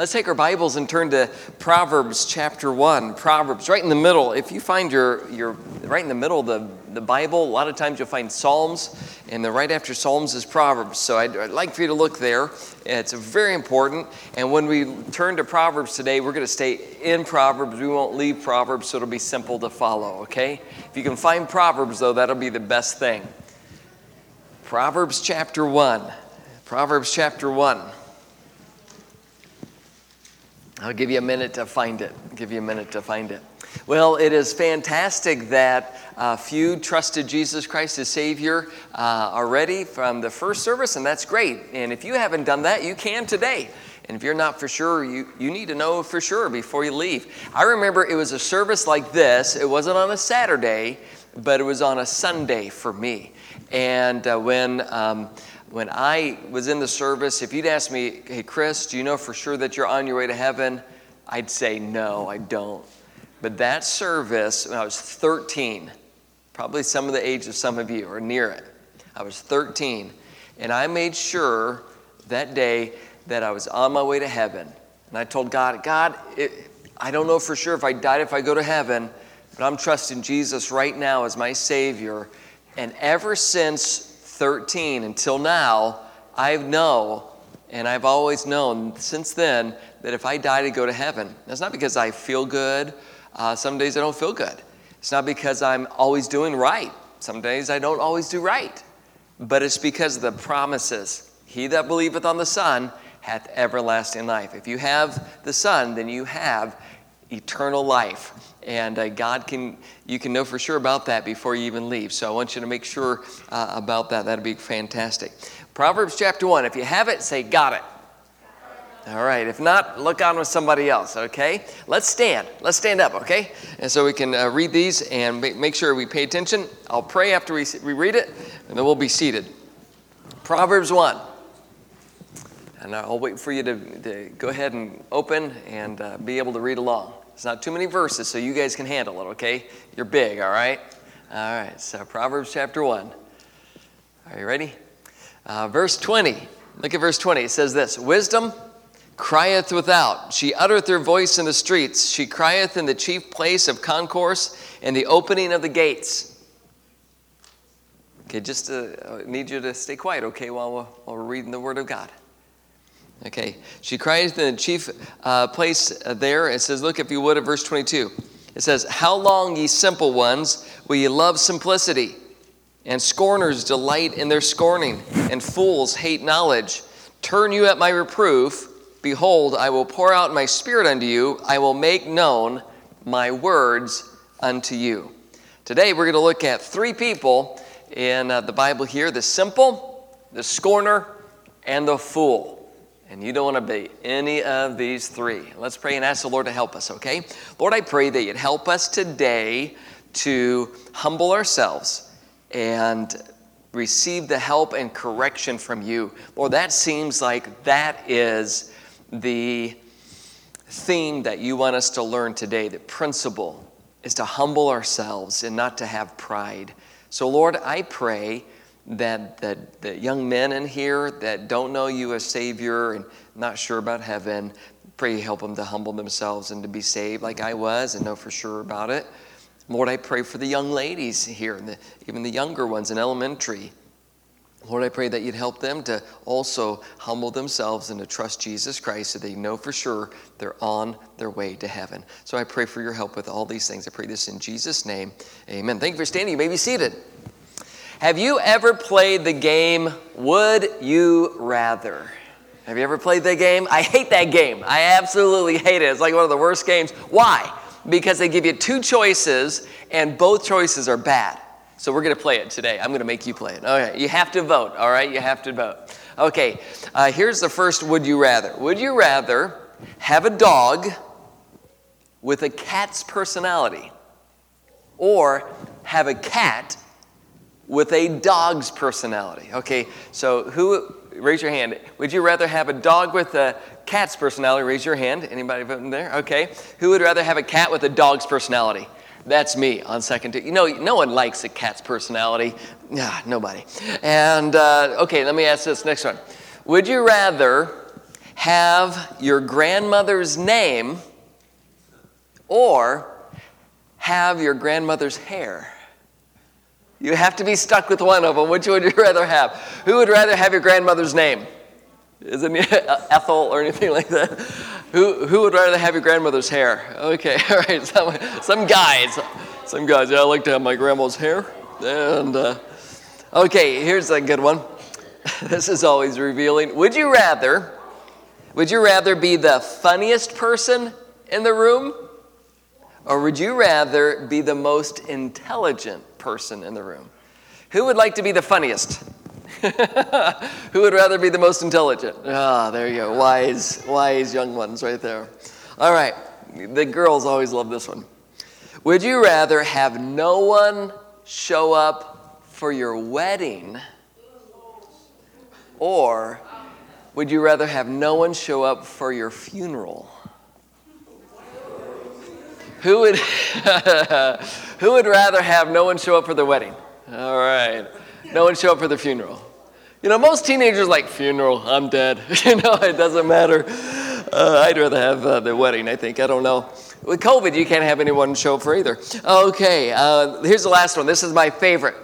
Let's take our Bibles and turn to Proverbs chapter 1. Proverbs, right in the middle. If you find your, your right in the middle of the, the Bible, a lot of times you'll find Psalms, and the right after Psalms is Proverbs. So I'd, I'd like for you to look there. It's very important. And when we turn to Proverbs today, we're going to stay in Proverbs. We won't leave Proverbs, so it'll be simple to follow, okay? If you can find Proverbs, though, that'll be the best thing. Proverbs chapter 1. Proverbs chapter 1. I'll give you a minute to find it. Give you a minute to find it. Well, it is fantastic that a few trusted Jesus Christ as Savior uh, already from the first service, and that's great. And if you haven't done that, you can today. And if you're not for sure, you, you need to know for sure before you leave. I remember it was a service like this. It wasn't on a Saturday, but it was on a Sunday for me. And uh, when um, when I was in the service, if you'd ask me, hey, Chris, do you know for sure that you're on your way to heaven? I'd say, no, I don't. But that service, when I was 13, probably some of the age of some of you or near it, I was 13, and I made sure that day that I was on my way to heaven. And I told God, God, it, I don't know for sure if I died, if I go to heaven, but I'm trusting Jesus right now as my Savior. And ever since 13 until now, I know, and I've always known since then, that if I die to go to heaven, that's not because I feel good. Uh, some days I don't feel good. It's not because I'm always doing right. Some days I don't always do right. But it's because of the promises. He that believeth on the Son hath everlasting life. If you have the Son, then you have eternal life. And uh, God can, you can know for sure about that before you even leave. So I want you to make sure uh, about that. That'd be fantastic. Proverbs chapter 1. If you have it, say, Got it. All right. If not, look on with somebody else, okay? Let's stand. Let's stand up, okay? And so we can uh, read these and make sure we pay attention. I'll pray after we, we read it, and then we'll be seated. Proverbs 1. And I'll wait for you to, to go ahead and open and uh, be able to read along. It's not too many verses, so you guys can handle it, okay? You're big, all right? All right, so Proverbs chapter 1. Are you ready? Uh, verse 20. Look at verse 20. It says this Wisdom crieth without. She uttereth her voice in the streets. She crieth in the chief place of concourse and the opening of the gates. Okay, just uh, need you to stay quiet, okay, while we're, while we're reading the Word of God. Okay, she cries in the chief uh, place there. It says, Look, if you would, at verse 22. It says, How long, ye simple ones, will ye love simplicity? And scorners delight in their scorning, and fools hate knowledge. Turn you at my reproof. Behold, I will pour out my spirit unto you. I will make known my words unto you. Today, we're going to look at three people in uh, the Bible here the simple, the scorner, and the fool. And you don't want to be any of these three. Let's pray and ask the Lord to help us, okay? Lord, I pray that you'd help us today to humble ourselves and receive the help and correction from you. Lord, that seems like that is the theme that you want us to learn today. The principle is to humble ourselves and not to have pride. So, Lord, I pray that, that, that young men in here that don't know you as Savior and not sure about heaven, pray you help them to humble themselves and to be saved like I was and know for sure about it. Lord, I pray for the young ladies here, and the, even the younger ones in elementary. Lord, I pray that you'd help them to also humble themselves and to trust Jesus Christ so they know for sure they're on their way to heaven. So I pray for your help with all these things. I pray this in Jesus' name. Amen. Thank you for standing. You may be seated. Have you ever played the game Would You Rather? Have you ever played that game? I hate that game. I absolutely hate it. It's like one of the worst games. Why? Because they give you two choices and both choices are bad. So we're going to play it today. I'm going to make you play it. Okay, you have to vote, all right? You have to vote. Okay, uh, here's the first would you rather. Would you rather have a dog with a cat's personality or have a cat with a dog's personality. Okay, so who, raise your hand. Would you rather have a dog with a cat's personality? Raise your hand. Anybody voting there? Okay. Who would rather have a cat with a dog's personality? That's me on second. Two. You know, no one likes a cat's personality. Yeah, nobody. And uh, okay, let me ask this next one. Would you rather have your grandmother's name or have your grandmother's hair? You have to be stuck with one of them. Which would you rather have? Who would rather have your grandmother's name? Isn't it Ethel or anything like that? Who, who would rather have your grandmother's hair? Okay, all right, some, some guys. Some guys, yeah, I like to have my grandma's hair. And, uh, okay, here's a good one. this is always revealing. Would you rather, would you rather be the funniest person in the room? Or would you rather be the most intelligent person in the room? Who would like to be the funniest? Who would rather be the most intelligent? Ah, there you go. Wise, wise young ones right there. All right. The girls always love this one. Would you rather have no one show up for your wedding? Or would you rather have no one show up for your funeral? Who would, who would rather have no one show up for the wedding? All right. No one show up for the funeral. You know, most teenagers like funeral, I'm dead. you know, it doesn't matter. Uh, I'd rather have uh, the wedding, I think. I don't know. With COVID, you can't have anyone show up for either. Okay, uh, here's the last one. This is my favorite.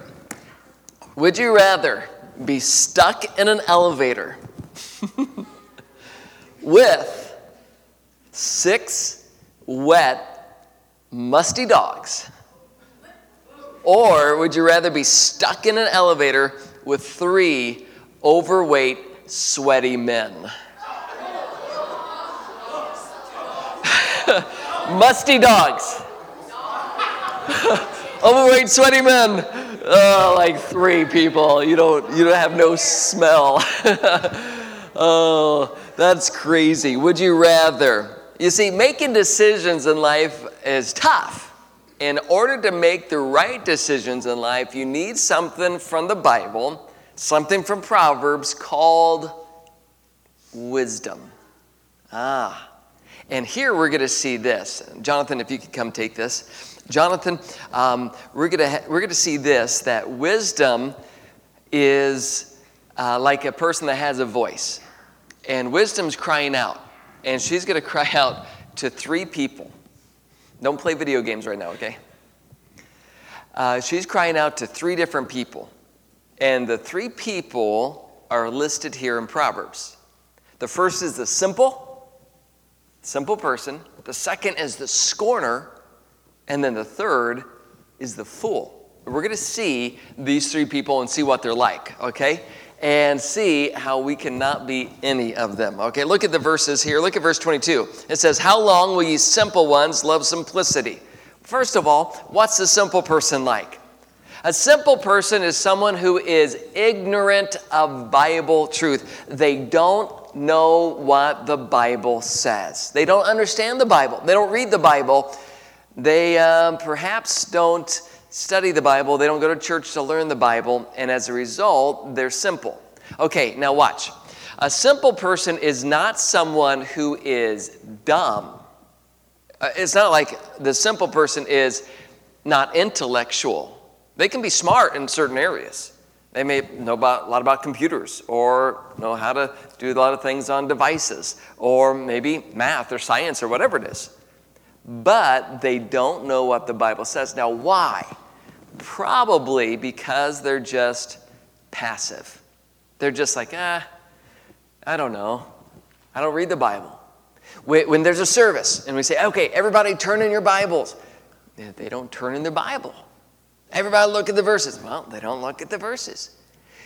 Would you rather be stuck in an elevator with six wet, musty dogs? Or would you rather be stuck in an elevator with three overweight, sweaty men. Musty dogs. overweight, sweaty men. Oh, like three people. You don't, you don't have no smell. oh, that's crazy. Would you rather? You see, making decisions in life is tough. In order to make the right decisions in life, you need something from the Bible something from Proverbs called wisdom. Ah. And here we're going to see this. Jonathan, if you could come take this. Jonathan, um, we're going ha- we're to see this that wisdom is uh, like a person that has a voice. And wisdom's crying out. And she's going to cry out to three people. Don't play video games right now, okay? Uh, she's crying out to three different people. And the three people are listed here in Proverbs. The first is the simple, simple person. The second is the scorner. And then the third is the fool. We're going to see these three people and see what they're like, okay? And see how we cannot be any of them. Okay, look at the verses here. Look at verse 22. It says, How long will ye simple ones love simplicity? First of all, what's a simple person like? A simple person is someone who is ignorant of Bible truth. They don't know what the Bible says. They don't understand the Bible. They don't read the Bible. They um, perhaps don't study the Bible. They don't go to church to learn the Bible. And as a result, they're simple. Okay, now watch. A simple person is not someone who is dumb. Uh, it's not like the simple person is not intellectual. They can be smart in certain areas. They may know about, a lot about computers or know how to do a lot of things on devices or maybe math or science or whatever it is. But they don't know what the Bible says. Now, why? Probably because they're just passive. They're just like, ah, I don't know. I don't read the Bible. When there's a service and we say, okay, everybody turn in your Bibles, they don't turn in their Bible. Everybody look at the verses. Well, they don't look at the verses.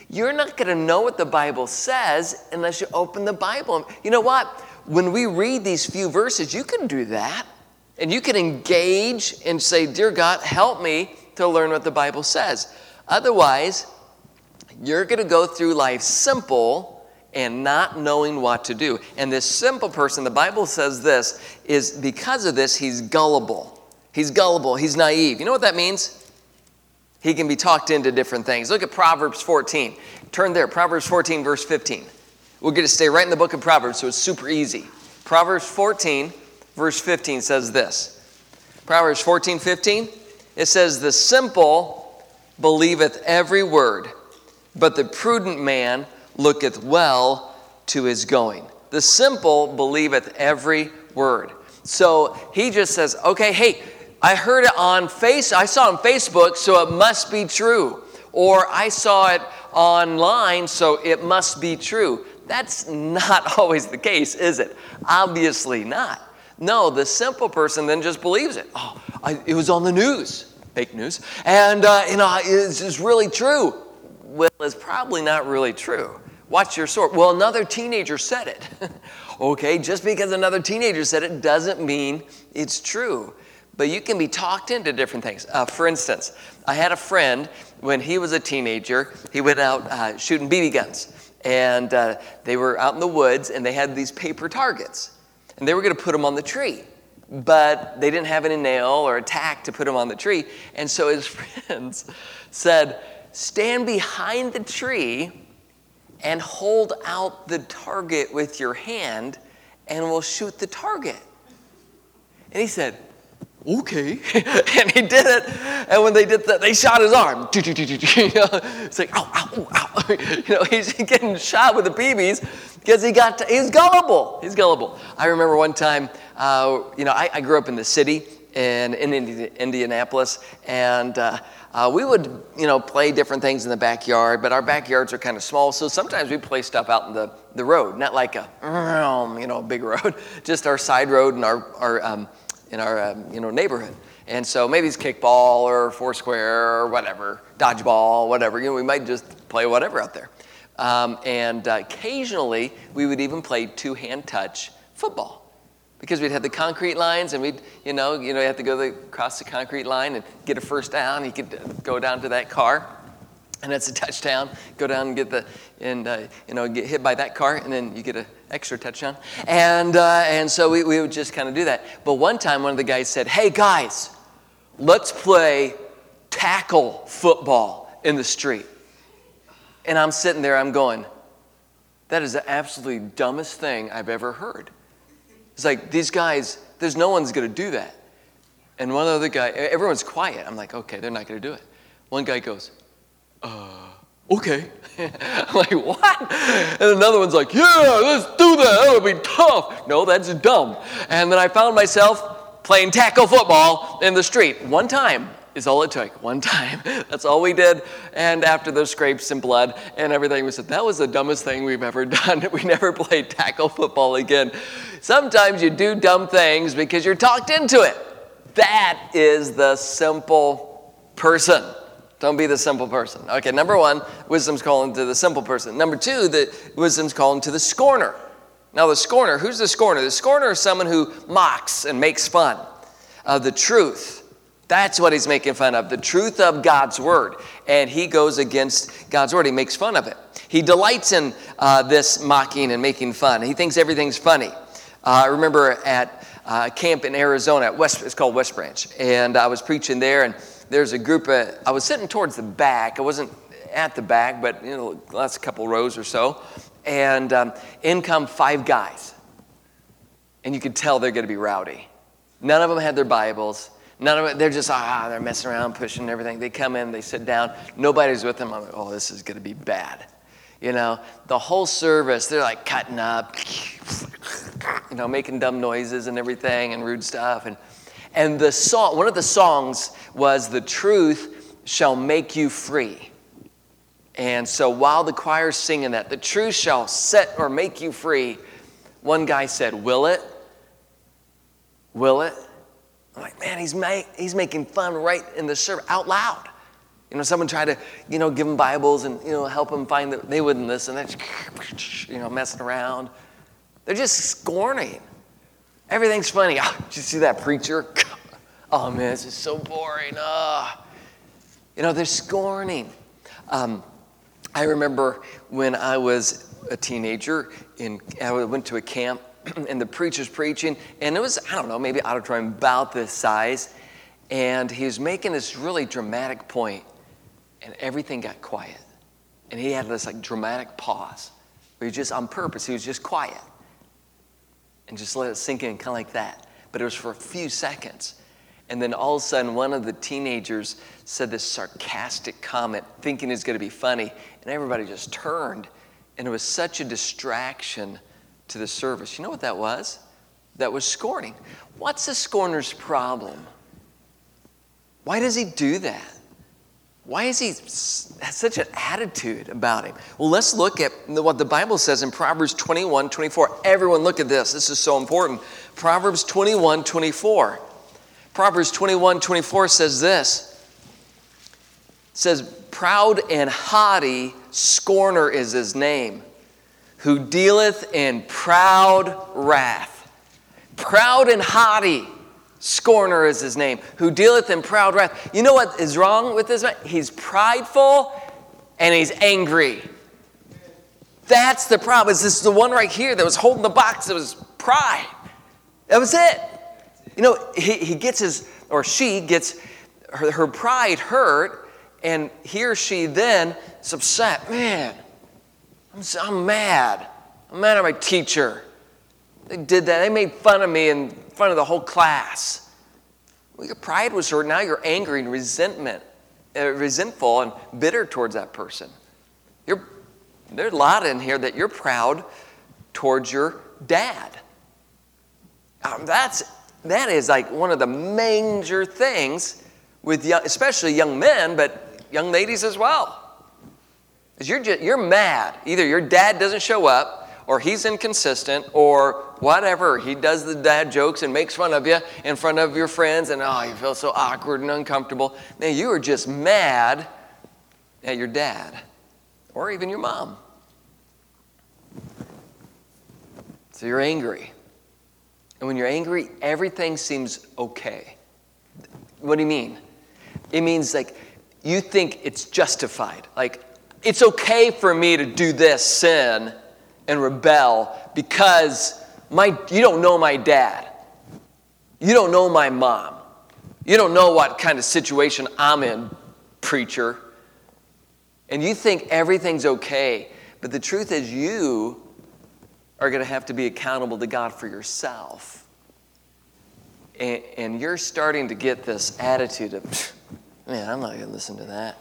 You're not going to know what the Bible says unless you open the Bible. You know what? When we read these few verses, you can do that. And you can engage and say, Dear God, help me to learn what the Bible says. Otherwise, you're going to go through life simple and not knowing what to do. And this simple person, the Bible says this, is because of this, he's gullible. He's gullible. He's naive. You know what that means? He can be talked into different things. Look at Proverbs 14. Turn there, Proverbs 14, verse 15. We're going to stay right in the book of Proverbs, so it's super easy. Proverbs 14, verse 15 says this Proverbs 14, 15, it says, The simple believeth every word, but the prudent man looketh well to his going. the simple believeth every word. So he just says, okay, hey, I heard it on face, I saw on Facebook, so it must be true. Or I saw it online, so it must be true. That's not always the case, is it? Obviously not. No, the simple person then just believes it. Oh, I, it was on the news, fake news, and uh, you know it's just really true. Well, it's probably not really true. Watch your sort. Well, another teenager said it. okay, just because another teenager said it doesn't mean it's true. But you can be talked into different things. Uh, for instance, I had a friend when he was a teenager, he went out uh, shooting BB guns. And uh, they were out in the woods and they had these paper targets. And they were going to put them on the tree. But they didn't have any nail or a tack to put him on the tree. And so his friends said, Stand behind the tree and hold out the target with your hand, and we'll shoot the target. And he said, okay. and he did it. And when they did that, they shot his arm. it's like, ow, ow, ow. You know, he's getting shot with the BBs because he got, to, he's gullible. He's gullible. I remember one time, uh, you know, I, I, grew up in the city in, in Indi- Indianapolis, and uh, uh, we would, you know, play different things in the backyard, but our backyards are kind of small, so sometimes we play stuff out in the, the road, not like a, you know, a big road, just our side road and our, our um, in our um, you know, neighborhood. And so maybe it's kickball or foursquare or whatever, dodgeball, whatever. You know, we might just play whatever out there. Um, and uh, occasionally, we would even play two-hand touch football because we'd have the concrete lines and we'd, you know, you know, you have to go the, across the concrete line and get a first down. You could go down to that car and it's a touchdown. Go down and get the, and uh, you know, get hit by that car, and then you get an extra touchdown. And uh, and so we, we would just kind of do that. But one time, one of the guys said, "Hey guys, let's play tackle football in the street." And I'm sitting there, I'm going, "That is the absolutely dumbest thing I've ever heard." It's like these guys, there's no one's going to do that. And one other guy, everyone's quiet. I'm like, okay, they're not going to do it. One guy goes, uh, okay. Like, what? And another one's like, yeah, let's do that. That would be tough. No, that's dumb. And then I found myself playing tackle football in the street. One time is all it took. One time. That's all we did. And after those scrapes and blood and everything, we said, that was the dumbest thing we've ever done. We never played tackle football again. Sometimes you do dumb things because you're talked into it. That is the simple person. Don't be the simple person. Okay, number one, wisdom's calling to the simple person. Number two, the wisdom's calling to the scorner. Now, the scorner, who's the scorner? The scorner is someone who mocks and makes fun of the truth. That's what he's making fun of, the truth of God's word. And he goes against God's word. He makes fun of it. He delights in uh, this mocking and making fun. He thinks everything's funny. Uh, I remember at uh, camp in Arizona, at West, it's called West Branch, and I was preaching there, and there's a group of, I was sitting towards the back. I wasn't at the back, but you know, last couple rows or so. And um, in come five guys. And you could tell they're going to be rowdy. None of them had their Bibles. None of them, they're just, ah, they're messing around, pushing everything. They come in, they sit down. Nobody's with them. I'm like, oh, this is going to be bad. You know, the whole service, they're like cutting up, you know, making dumb noises and everything and rude stuff. And and the song, one of the songs was The Truth Shall Make You Free. And so while the choir's singing that, the truth shall set or make you free, one guy said, Will it? Will it? I'm like, man, he's, ma- he's making fun right in the service, out loud. You know, someone tried to, you know, give them Bibles and, you know, help them find that they wouldn't listen. They're just, you know, messing around. They're just scorning. Everything's funny. Oh, did you see that preacher? Oh man, this is so boring. Oh. You know, they're scorning. Um, I remember when I was a teenager, in, I went to a camp and the preacher's preaching, and it was, I don't know, maybe auditorium about this size, and he was making this really dramatic point, and everything got quiet. And he had this like dramatic pause. He was just, on purpose, he was just quiet and just let it sink in, kind of like that. But it was for a few seconds. And then all of a sudden, one of the teenagers said this sarcastic comment, thinking it's going to be funny, and everybody just turned. And it was such a distraction to the service. You know what that was? That was scorning. What's a scorner's problem? Why does he do that? Why is he such an attitude about him? Well, let's look at what the Bible says in Proverbs 21 24. Everyone, look at this. This is so important. Proverbs 21 24. Proverbs 21 24 says this. It says, Proud and haughty scorner is his name, who dealeth in proud wrath. Proud and haughty Scorner is his name, who dealeth in proud wrath. You know what is wrong with this man? He's prideful and he's angry. That's the problem. Is this the one right here that was holding the box that was pride? That was it. You know, he, he gets his, or she gets her, her pride hurt, and he or she then is upset. Man, I'm, I'm mad. I'm mad at my teacher. They did that. They made fun of me in front of the whole class. Well, your pride was hurt. Now you're angry and resentment, uh, resentful and bitter towards that person. You're, there's a lot in here that you're proud towards your dad. Um, that's, that is like one of the major things with young, especially young men, but young ladies as well. Is you're, just, you're mad. Either your dad doesn't show up or he's inconsistent or whatever. He does the dad jokes and makes fun of you in front of your friends, and oh, you feel so awkward and uncomfortable. Man, you are just mad at your dad or even your mom. So you're angry. And when you're angry, everything seems okay. What do you mean? It means like you think it's justified. Like, it's okay for me to do this sin and rebel because my, you don't know my dad. You don't know my mom. You don't know what kind of situation I'm in, preacher. And you think everything's okay. But the truth is, you are going to have to be accountable to God for yourself. And, and you're starting to get this attitude of, man, I'm not going to listen to that.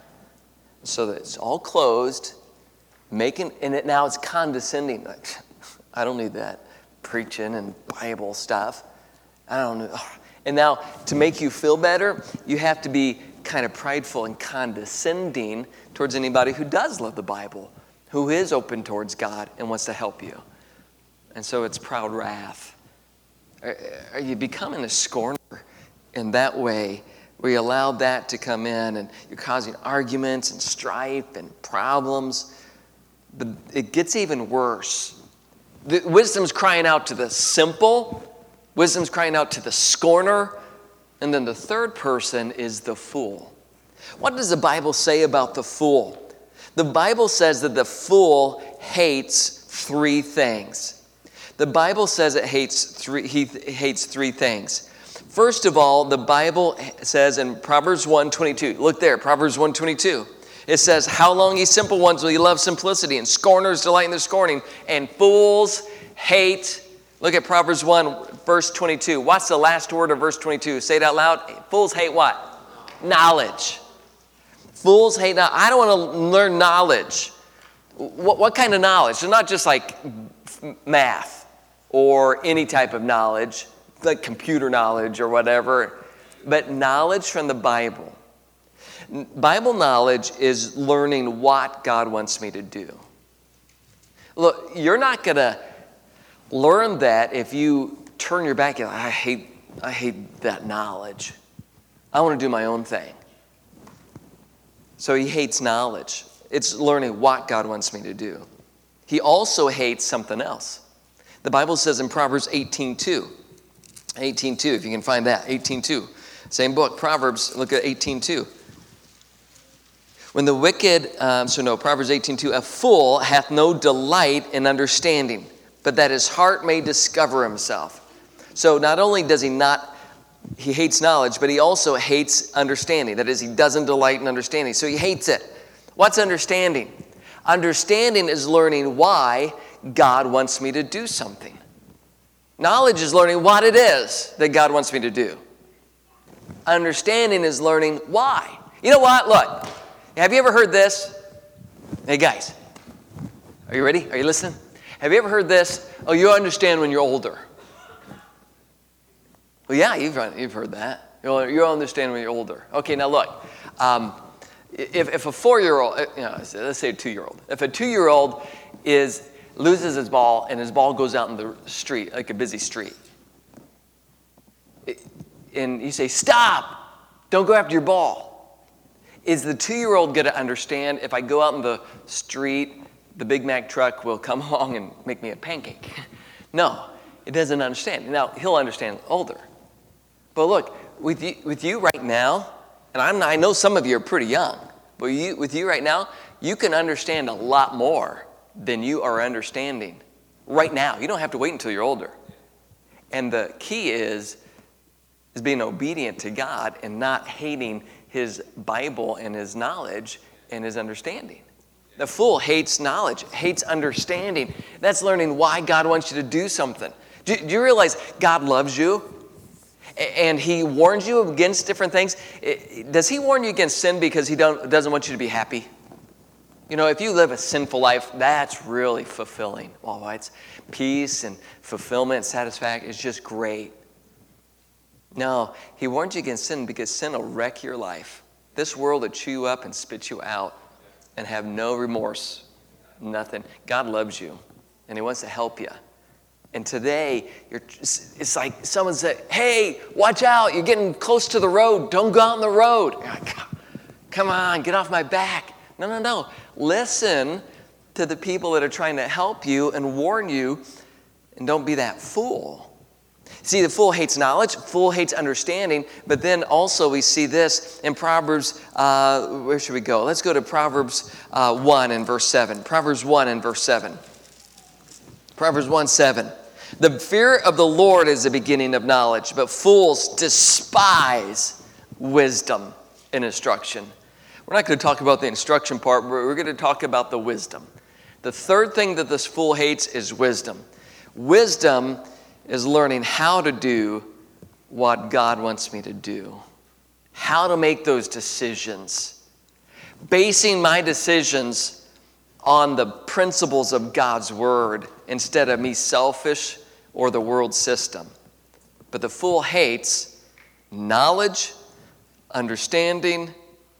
So that it's all closed making and it now it's condescending. Like i don't need that preaching and bible stuff. I don't know. And now to make you feel better you have to be kind of prideful and condescending towards anybody who does love the bible who is open towards god and wants to help you. And so it's proud wrath. Are, are you becoming a scorner? In that way where you allow that to come in and you're causing arguments and strife and problems but it gets even worse. The, wisdom's crying out to the simple, wisdom's crying out to the scorner, and then the third person is the fool. What does the Bible say about the fool? The Bible says that the fool hates three things. The Bible says it hates three, he hates three things. First of all, the Bible says in Proverbs 1:22. Look there, Proverbs 1:22. It says, How long, ye simple ones, will ye love simplicity? And scorners delight in their scorning, and fools hate. Look at Proverbs 1, verse 22. What's the last word of verse 22? Say it out loud. Fools hate what? Knowledge. Fools hate knowledge. I don't want to learn knowledge. What, what kind of knowledge? It's not just like math or any type of knowledge, like computer knowledge or whatever, but knowledge from the Bible. Bible knowledge is learning what God wants me to do. Look, you're not going to learn that if you turn your back and I hate I hate that knowledge. I want to do my own thing. So he hates knowledge. It's learning what God wants me to do. He also hates something else. The Bible says in Proverbs 18:2. 18:2 if you can find that. 18:2. Same book, Proverbs, look at 18:2. When the wicked, um, so no, Proverbs 18:2, a fool hath no delight in understanding, but that his heart may discover himself. So not only does he not, he hates knowledge, but he also hates understanding. That is, he doesn't delight in understanding. So he hates it. What's understanding? Understanding is learning why God wants me to do something. Knowledge is learning what it is that God wants me to do. Understanding is learning why. You know what? Look, have you ever heard this? Hey, guys, are you ready? Are you listening? Have you ever heard this? Oh, you understand when you're older. Well, yeah, you've, you've heard that. You'll, you'll understand when you're older. Okay, now look. Um, if, if a four-year-old, uh, you know, let's say a two-year-old, if a two-year-old is loses his ball and his ball goes out in the street, like a busy street, and you say, "Stop! Don't go after your ball." Is the two-year-old going to understand if I go out in the street, the Big Mack truck will come along and make me a pancake? no, it doesn't understand. Now he'll understand older. But look, with you, with you right now, and I'm, I know some of you are pretty young, but you, with you right now, you can understand a lot more than you are understanding right now. You don't have to wait until you're older. And the key is, is being obedient to God and not hating his Bible and his knowledge and his understanding. The fool hates knowledge, hates understanding. That's learning why God wants you to do something. Do, do you realize God loves you? and he warns you against different things. Does he warn you against sin because he doesn't want you to be happy? You know, if you live a sinful life, that's really fulfilling. Well, it's peace and fulfillment satisfaction. It's just great. No, he warns you against sin because sin will wreck your life. This world will chew you up and spit you out and have no remorse, nothing. God loves you and he wants to help you. And today, it's like someone said, Hey, watch out, you're getting close to the road. Don't go out on the road. Like, Come on, get off my back. No, no, no. Listen to the people that are trying to help you and warn you, and don't be that fool. See, the fool hates knowledge, fool hates understanding, but then also we see this in Proverbs. Uh, where should we go? Let's go to Proverbs uh, 1 and verse 7. Proverbs 1 and verse 7. Proverbs 1 7. The fear of the Lord is the beginning of knowledge, but fools despise wisdom and instruction. We're not going to talk about the instruction part, we're going to talk about the wisdom. The third thing that this fool hates is wisdom. Wisdom is learning how to do what God wants me to do, how to make those decisions, basing my decisions on the principles of God's word instead of me selfish or the world system. But the fool hates knowledge, understanding,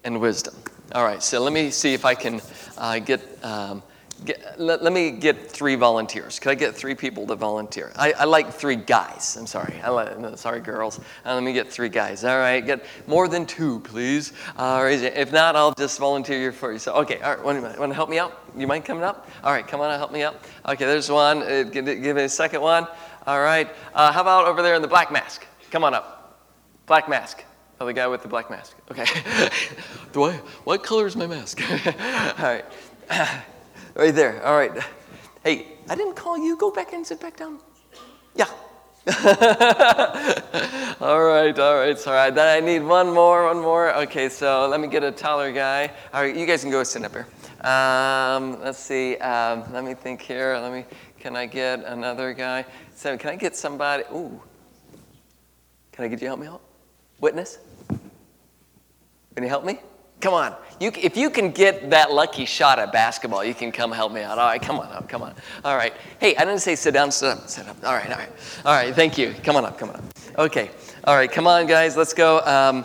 and wisdom. All right, so let me see if I can uh, get um, Get, let, let, me get three volunteers. Could I get three people to volunteer? I, I like three guys. I'm sorry. I like, no, sorry, girls. Uh, let me get three guys. All right, get more than two, please. Uh, if not, I'll just volunteer you for you. So, okay, all right. Want to, help me out? You mind coming up? All right, come on, help me out. Okay, there's one. Uh, give, give, me a second one. All right. Uh, how about over there in the black mask? Come on up. Black mask. Oh, the guy with the black mask. Okay. Do I? What color is my mask? all right. Right there. All right. Hey, I didn't call you. Go back and sit back down. Yeah. all right, all right, all right. Then I need one more, one more. Okay, so let me get a taller guy. All right, you guys can go sit up here. Um, let's see. Um, let me think here. Let me. Can I get another guy? So can I get somebody? Ooh. Can I get you help me out? Witness. Can you help me? Come on. You, if you can get that lucky shot at basketball, you can come help me out. All right, come on up, come on. All right. Hey, I didn't say sit down, sit up, sit up. All right, all right. All right, thank you. Come on up, come on up. Okay. All right, come on, guys. Let's go. Um,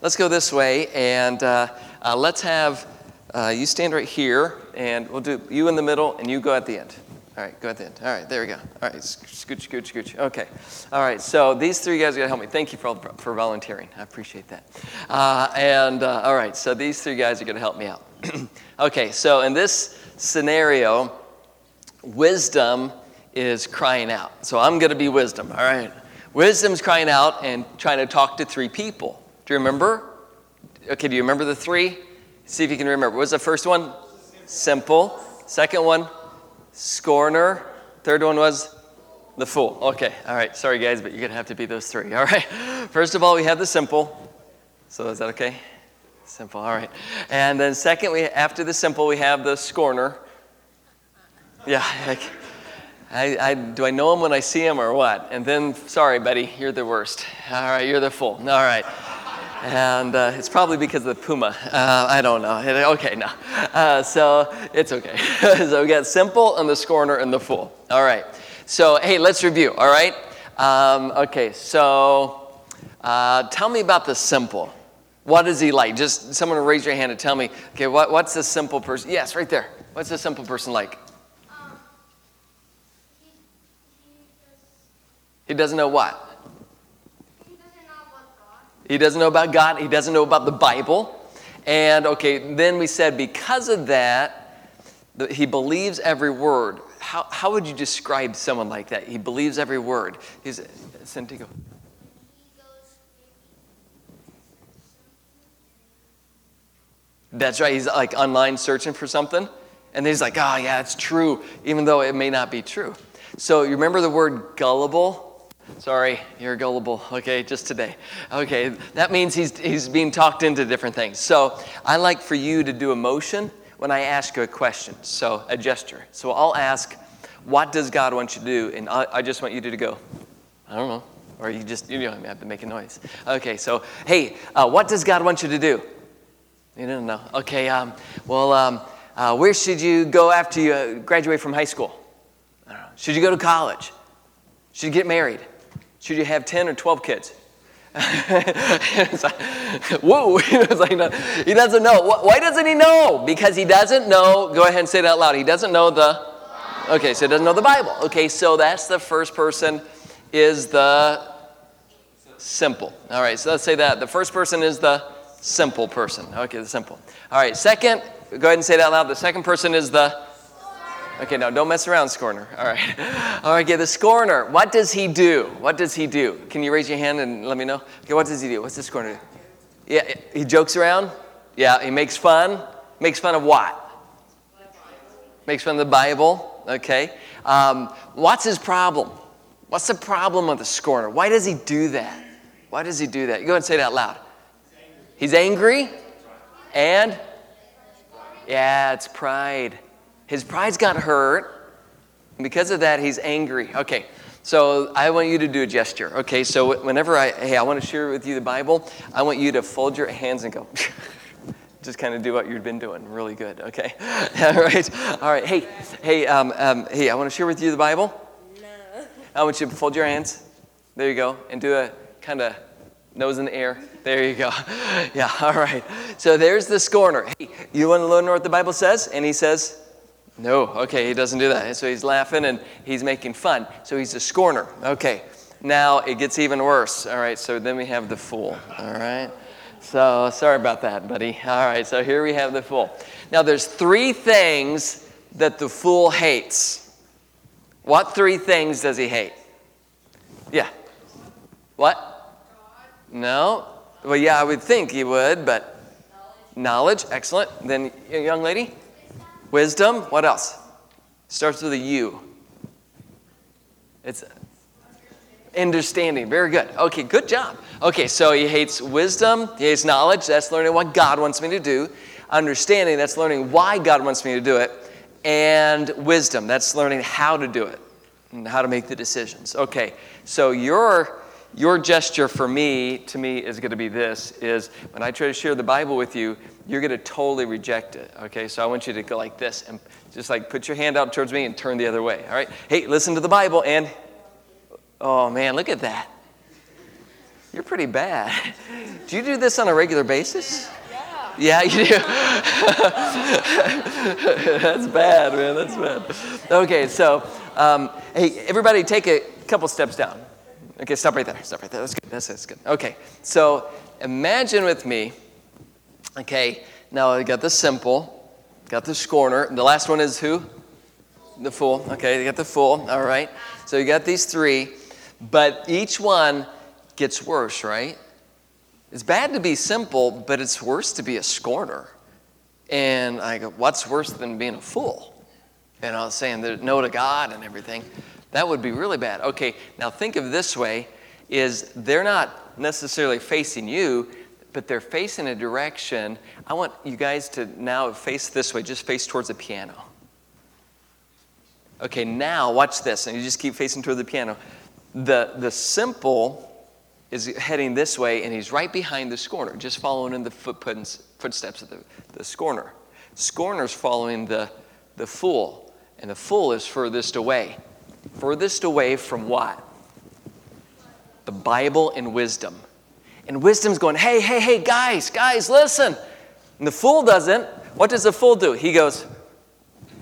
let's go this way, and uh, uh, let's have uh, you stand right here, and we'll do you in the middle, and you go at the end. All right, go ahead. then. All right, there we go. All right, scooch, scooch, scooch. Okay. All right, so these three guys are going to help me. Thank you for, for volunteering. I appreciate that. Uh, and uh, all right, so these three guys are going to help me out. okay, so in this scenario, wisdom is crying out. So I'm going to be wisdom, all right? Wisdom's crying out and trying to talk to three people. Do you remember? Okay, do you remember the three? See if you can remember. What was the first one? Simple. Second one? Scorner. Third one was the fool. Okay, all right. Sorry, guys, but you're going to have to be those three. All right. First of all, we have the simple. So is that okay? Simple. All right. And then second, we after the simple, we have the scorner. Yeah. I, I, do I know him when I see him or what? And then, sorry, buddy, you're the worst. All right, you're the fool. All right. And uh, it's probably because of the puma. Uh, I don't know. Okay, no. Uh, so it's okay. so we got simple and the scorner and the fool. All right. So, hey, let's review, all right? Um, okay, so uh, tell me about the simple. What is he like? Just someone raise your hand and tell me, okay, what, what's the simple person? Yes, right there. What's the simple person like? Um, he, he, does, not know what? He doesn't know about God. He doesn't know about God. He doesn't know about the Bible. And okay, then we said because of that, he believes every word. How, how would you describe someone like that? He believes every word. He's, Santiago. That's right. He's like online searching for something. And then he's like, oh, yeah, it's true, even though it may not be true. So you remember the word gullible? Sorry, you're gullible. Okay, just today. Okay, that means he's, he's being talked into different things. So I like for you to do a motion when I ask you a question. So a gesture. So I'll ask, what does God want you to do? And I, I just want you to go, I don't know. Or you just, you don't have to make a noise. Okay, so, hey, uh, what does God want you to do? You don't know. Okay, um, well, um, uh, where should you go after you uh, graduate from high school? Should you go to college? Should you get married? Should you have 10 or 12 kids? whoa, like, he doesn't know. Why doesn't he know? Because he doesn't know, go ahead and say that loud. He doesn't know the, okay, so he doesn't know the Bible. Okay, so that's the first person is the simple. All right, so let's say that. The first person is the simple person. Okay, the simple. All right, second, go ahead and say that loud. The second person is the. Okay, no, don't mess around, Scorner. All right. All right, okay, the Scorner. What does he do? What does he do? Can you raise your hand and let me know? Okay, what does he do? What's the Scorner do? Yeah, he jokes around. Yeah, he makes fun. Makes fun of what? Makes fun of the Bible. Okay. Um, what's his problem? What's the problem of the Scorner? Why does he do that? Why does he do that? You go ahead and say that loud. He's angry and yeah, it's pride. His pride's got hurt. And because of that, he's angry. Okay, so I want you to do a gesture. Okay, so whenever I, hey, I want to share with you the Bible, I want you to fold your hands and go. Just kind of do what you've been doing. Really good. Okay. All right. All right. Hey, hey, um, um, hey, I want to share with you the Bible. No. I want you to fold your hands. There you go, and do a kind of nose in the air. There you go. Yeah, all right. So there's the scorner. Hey, you want to learn what the Bible says? And he says, no. Okay, he doesn't do that. So he's laughing and he's making fun. So he's a scorner. Okay. Now it gets even worse. All right, so then we have the fool. All right. So sorry about that, buddy. All right, so here we have the fool. Now there's three things that the fool hates. What three things does he hate? Yeah. What? No. Well, yeah, I would think he would, but knowledge, excellent. Then, young lady, wisdom. What else? Starts with a U. It's understanding. Very good. Okay, good job. Okay, so he hates wisdom, he hates knowledge. That's learning what God wants me to do. Understanding, that's learning why God wants me to do it. And wisdom, that's learning how to do it and how to make the decisions. Okay, so you're your gesture for me to me is going to be this is when i try to share the bible with you you're going to totally reject it okay so i want you to go like this and just like put your hand out towards me and turn the other way all right hey listen to the bible and oh man look at that you're pretty bad do you do this on a regular basis yeah, you do. that's bad, man. That's bad. Okay, so um, hey, everybody, take a couple steps down. Okay, stop right there. Stop right there. That's good. That's, that's good. Okay, so imagine with me, okay, now I got the simple, got the scorner. The last one is who? The fool. Okay, you got the fool. All right. So you got these three, but each one gets worse, right? It's bad to be simple, but it's worse to be a scorner. And I go, what's worse than being a fool? And I was saying no to God and everything. That would be really bad. Okay, now think of this way is they're not necessarily facing you, but they're facing a direction. I want you guys to now face this way, just face towards the piano. Okay, now watch this, and you just keep facing toward the piano. The, the simple is heading this way, and he's right behind the scorner, just following in the footsteps of the, the scorner. Scorner's following the, the fool, and the fool is furthest away. Furthest away from what? The Bible and wisdom. And wisdom's going, hey, hey, hey, guys, guys, listen. And the fool doesn't. What does the fool do? He goes,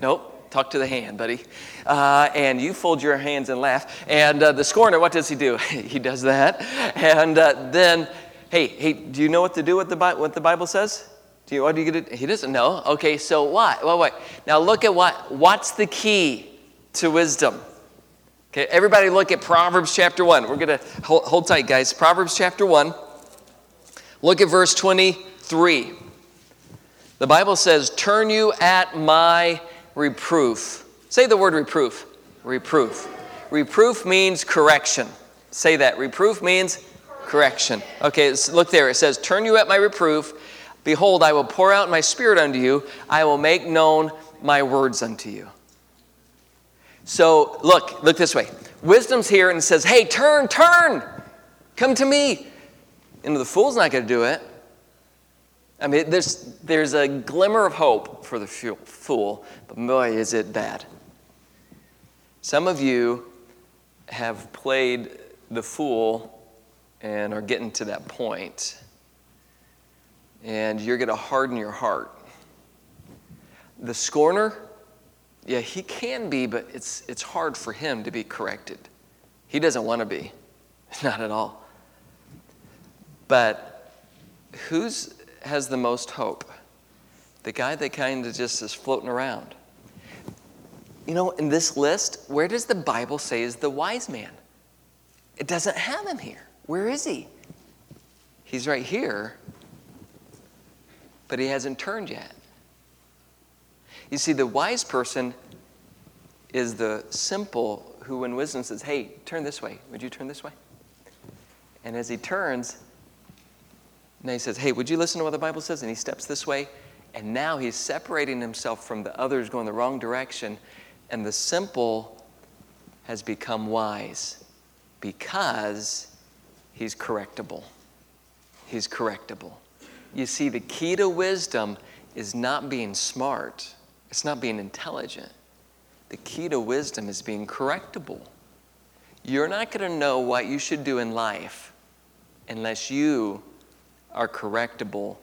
nope, talk to the hand, buddy. Uh, and you fold your hands and laugh. And uh, the scorner, what does he do? he does that. And uh, then, hey, hey, do you know what to do with the, Bi- what the Bible says? Do you, what do you get? He doesn't know. Okay, so what? Well, wait. Now look at what, what's the key to wisdom? Okay, everybody look at Proverbs chapter 1. We're going to hold, hold tight, guys. Proverbs chapter 1. Look at verse 23. The Bible says, Turn you at my reproof. Say the word reproof. Reproof. Reproof means correction. Say that. Reproof means correction. Okay, look there. It says, Turn you at my reproof. Behold, I will pour out my spirit unto you. I will make known my words unto you. So look, look this way. Wisdom's here and says, Hey, turn, turn. Come to me. And the fool's not going to do it. I mean, there's, there's a glimmer of hope for the fool, but boy, is it bad. Some of you have played the fool and are getting to that point, and you're going to harden your heart. The scorner, yeah, he can be, but it's, it's hard for him to be corrected. He doesn't want to be, not at all. But who's has the most hope? The guy that kind of just is floating around. You know, in this list, where does the Bible say is the wise man? It doesn't have him here. Where is he? He's right here, but he hasn't turned yet. You see, the wise person is the simple who, when wisdom says, Hey, turn this way, would you turn this way? And as he turns, and he says, Hey, would you listen to what the Bible says? And he steps this way. And now he's separating himself from the others going the wrong direction. And the simple has become wise because he's correctable. He's correctable. You see, the key to wisdom is not being smart, it's not being intelligent. The key to wisdom is being correctable. You're not going to know what you should do in life unless you are correctable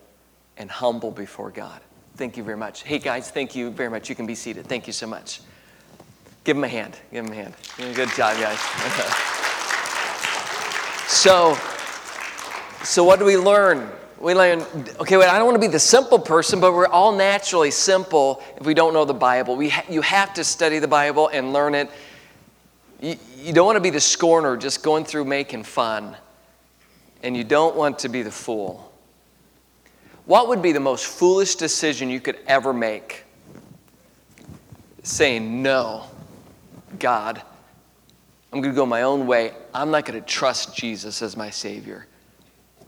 and humble before God. Thank you very much. Hey, guys, thank you very much. You can be seated. Thank you so much. Give him a hand. Give him a hand. Good job, guys. so, so what do we learn? We learn, okay, wait, I don't want to be the simple person, but we're all naturally simple if we don't know the Bible. We ha- you have to study the Bible and learn it. You, you don't want to be the scorner just going through making fun, and you don't want to be the fool. What would be the most foolish decision you could ever make? Saying, No, God, I'm going to go my own way. I'm not going to trust Jesus as my Savior.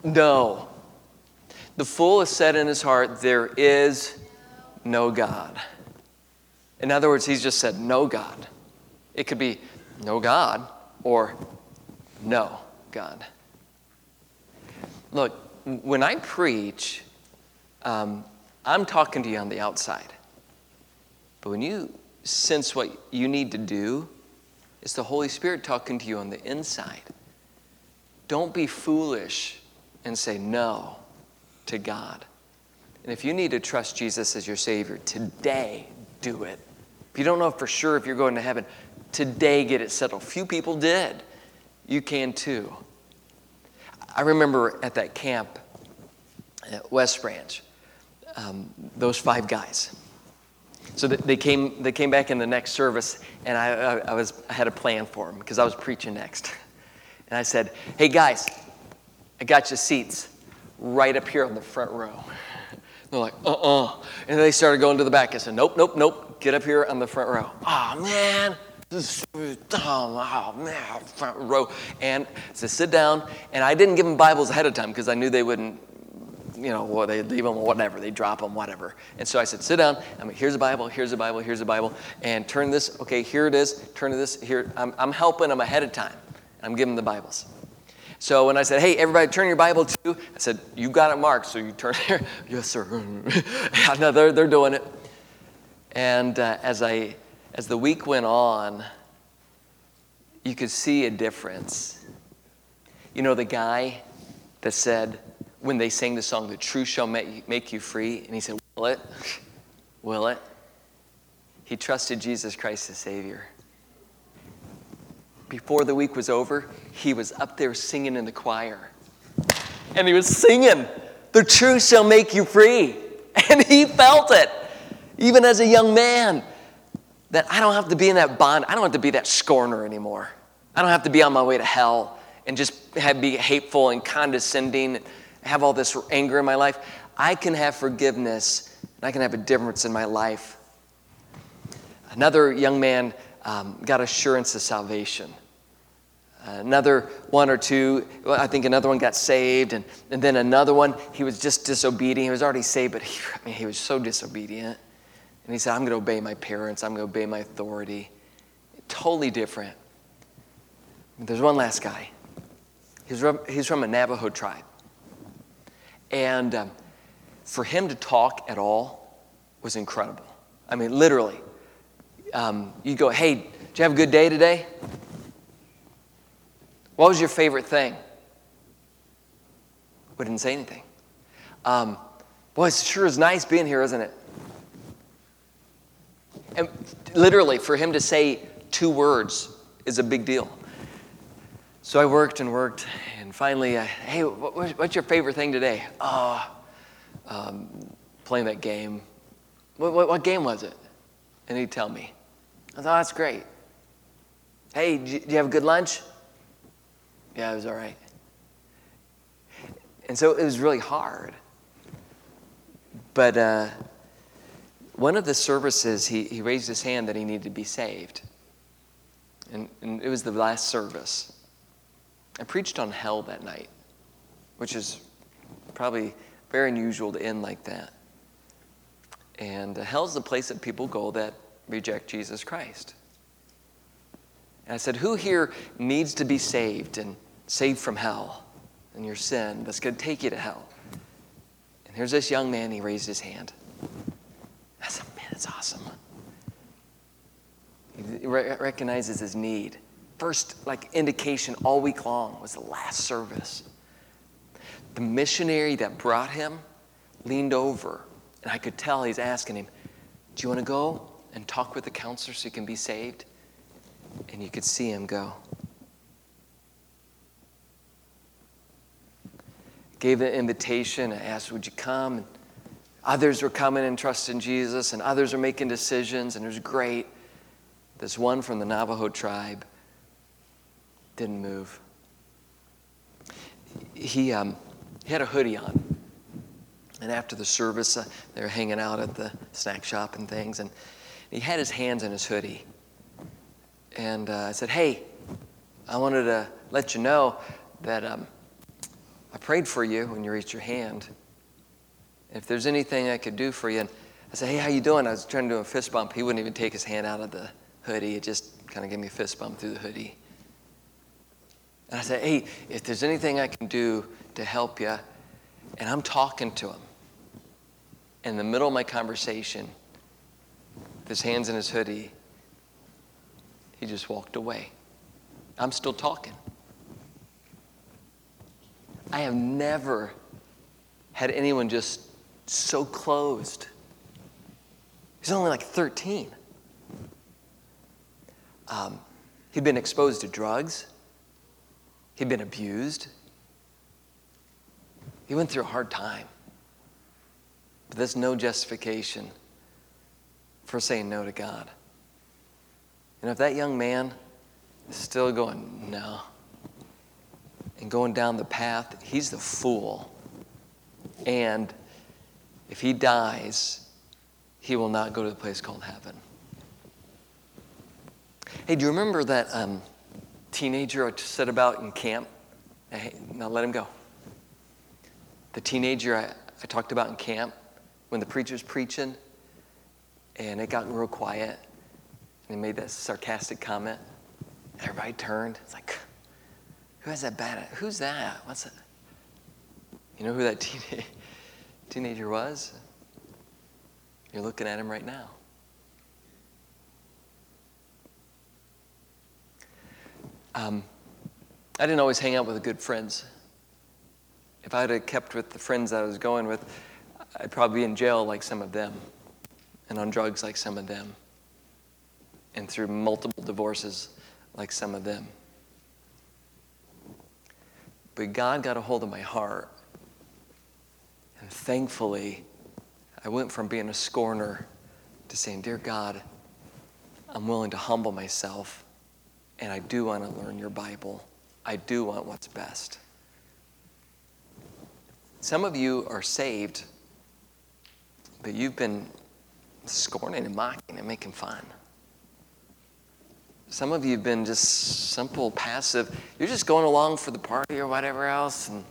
No. The fool has said in his heart, There is no God. In other words, he's just said, No God. It could be no God or no God. Look, when I preach, um, I'm talking to you on the outside. But when you sense what you need to do, it's the Holy Spirit talking to you on the inside. Don't be foolish and say no to God. And if you need to trust Jesus as your Savior, today do it. If you don't know for sure if you're going to heaven, today get it settled. Few people did. You can too. I remember at that camp at West Branch, um, those five guys. So they came, they came back in the next service, and I, I, was, I had a plan for them because I was preaching next. And I said, Hey guys, I got you seats right up here on the front row. They're like, uh uh-uh. uh. And they started going to the back. I said, Nope, nope, nope. Get up here on the front row. Oh, man. This is, oh, front row. And sit down. And I didn't give them Bibles ahead of time because I knew they wouldn't you know, well, they leave them, or whatever, they drop them, whatever. And so I said, sit down. I mean, here's a Bible, here's a Bible, here's a Bible, and turn this. Okay, here it is. Turn to this. Here, I'm, I'm helping them ahead of time. I'm giving them the Bibles. So when I said, hey, everybody turn your Bible to, I said, you got it marked, so you turn here. yes, sir. yeah, no, they're, they're doing it. And uh, as, I, as the week went on, you could see a difference. You know, the guy that said, when they sang the song, The Truth Shall Make You Free, and he said, Will it? Will it? He trusted Jesus Christ as Savior. Before the week was over, he was up there singing in the choir. And he was singing, The truth shall make you free. And he felt it, even as a young man, that I don't have to be in that bond. I don't have to be that scorner anymore. I don't have to be on my way to hell and just have, be hateful and condescending, and have all this anger in my life. I can have forgiveness and I can have a difference in my life. Another young man um, got assurance of salvation. Another one or two, I think another one got saved, and, and then another one, he was just disobedient. He was already saved, but he, I mean, he was so disobedient. And he said, I'm going to obey my parents, I'm going to obey my authority. Totally different. There's one last guy. He's from, he's from a Navajo tribe. And um, for him to talk at all was incredible. I mean, literally. Um, you go, hey, did you have a good day today? What was your favorite thing? We didn't say anything. Um, boy, it sure is nice being here, isn't it? And literally, for him to say two words is a big deal. So I worked and worked, and finally, uh, hey, what, what's your favorite thing today? Oh, um, playing that game. What, what, what, game was it? And he'd tell me. I thought, oh, that's great. Hey, did you have a good lunch? Yeah, it was all right. And so it was really hard. But uh, one of the services, he, he raised his hand that he needed to be saved. And, and it was the last service. I preached on hell that night, which is probably very unusual to end like that. And uh, hell's the place that people go that reject Jesus Christ. And I said, Who here needs to be saved and saved from hell and your sin that's going to take you to hell? And here's this young man, he raised his hand. I said, Man, that's awesome. He recognizes his need. First, like, indication all week long was the last service. The missionary that brought him leaned over, and I could tell he's asking him, Do you want to go and talk with the counselor so you can be saved? And you could see him go. Gave the invitation. I asked, Would you come? And others were coming and trusting Jesus, and others were making decisions, and it was great. This one from the Navajo tribe didn't move. He, um, he had a hoodie on. And after the service, uh, they were hanging out at the snack shop and things, and he had his hands in his hoodie. And uh, I said, Hey, I wanted to let you know that um, I prayed for you when you raised your hand. If there's anything I could do for you, and I said, Hey, how you doing? I was trying to do a fist bump. He wouldn't even take his hand out of the hoodie. It just kind of gave me a fist bump through the hoodie. And I said, Hey, if there's anything I can do to help you, and I'm talking to him. In the middle of my conversation, with his hands in his hoodie, he just walked away. I'm still talking. I have never had anyone just so closed. He's only like 13. Um, he'd been exposed to drugs, he'd been abused, he went through a hard time. But there's no justification for saying no to God. And if that young man is still going, no, and going down the path, he's the fool. And if he dies, he will not go to the place called heaven. Hey, do you remember that um, teenager I said about in camp? Hey, now let him go. The teenager I, I talked about in camp when the preacher's preaching and it got real quiet and he made that sarcastic comment. Everybody turned. It's like, Who has that bad? Who's that? What's that? You know who that teen- teenager was? You're looking at him right now. Um, I didn't always hang out with good friends. If I had kept with the friends I was going with, I'd probably be in jail like some of them, and on drugs like some of them, and through multiple divorces like some of them. But God got a hold of my heart, and thankfully, I went from being a scorner to saying, Dear God, I'm willing to humble myself, and I do want to learn your Bible. I do want what's best. Some of you are saved, but you've been scorning and mocking and making fun. Some of you have been just simple, passive. You're just going along for the party or whatever else and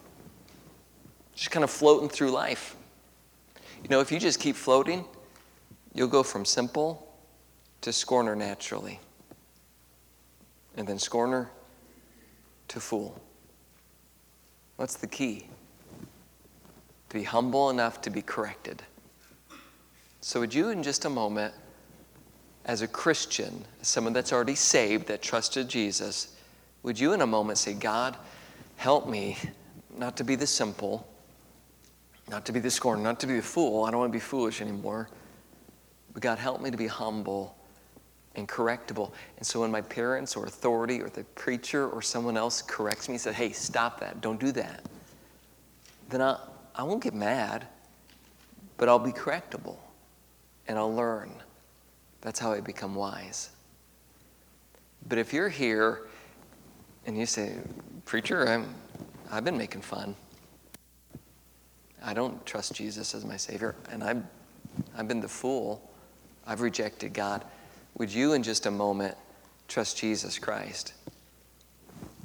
just kind of floating through life. You know, if you just keep floating, you'll go from simple to scorner naturally, and then scorner to fool. What's the key? To be humble enough to be corrected. So, would you, in just a moment, as a Christian, as someone that's already saved, that trusted Jesus, would you, in a moment, say, God, help me not to be the simple, not to be the scorner, not to be the fool. I don't want to be foolish anymore. But God, help me to be humble and correctable. And so when my parents or authority or the preacher or someone else corrects me and says, hey, stop that, don't do that, then I, I won't get mad, but I'll be correctable and I'll learn. That's how I become wise. But if you're here and you say, Preacher, I'm, I've been making fun. I don't trust Jesus as my Savior, and I've, I've been the fool. I've rejected God. Would you, in just a moment, trust Jesus Christ?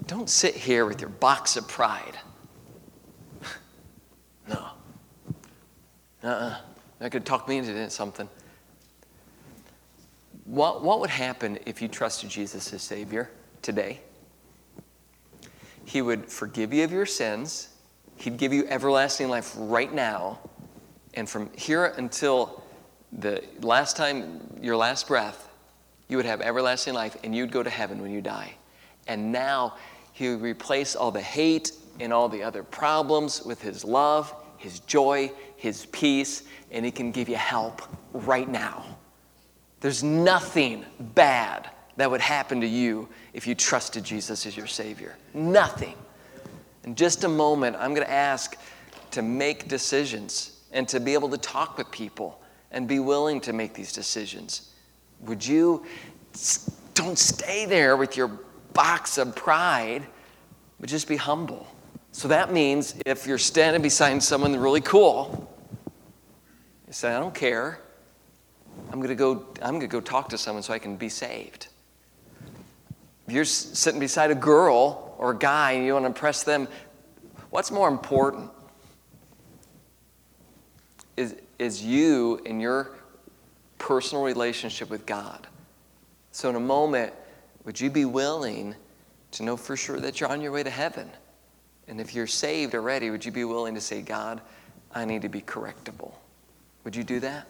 Don't sit here with your box of pride. no. Uh uh-uh. uh. That could talk me into something. What, what would happen if you trusted Jesus as Savior today? He would forgive you of your sins. He'd give you everlasting life right now. And from here until the last time, your last breath, you would have everlasting life and you'd go to heaven when you die. And now He would replace all the hate and all the other problems with His love, His joy, His peace, and He can give you help right now. There's nothing bad that would happen to you if you trusted Jesus as your Savior. Nothing. In just a moment, I'm going to ask to make decisions and to be able to talk with people and be willing to make these decisions. Would you don't stay there with your box of pride, but just be humble. So that means if you're standing beside someone really cool, you say, I don't care. I'm going to go I'm going to go talk to someone so I can be saved. If you're sitting beside a girl or guy and you want to impress them, what's more important? Is, is you and your personal relationship with God. So, in a moment, would you be willing to know for sure that you're on your way to heaven? And if you're saved already, would you be willing to say, God, I need to be correctable? Would you do that?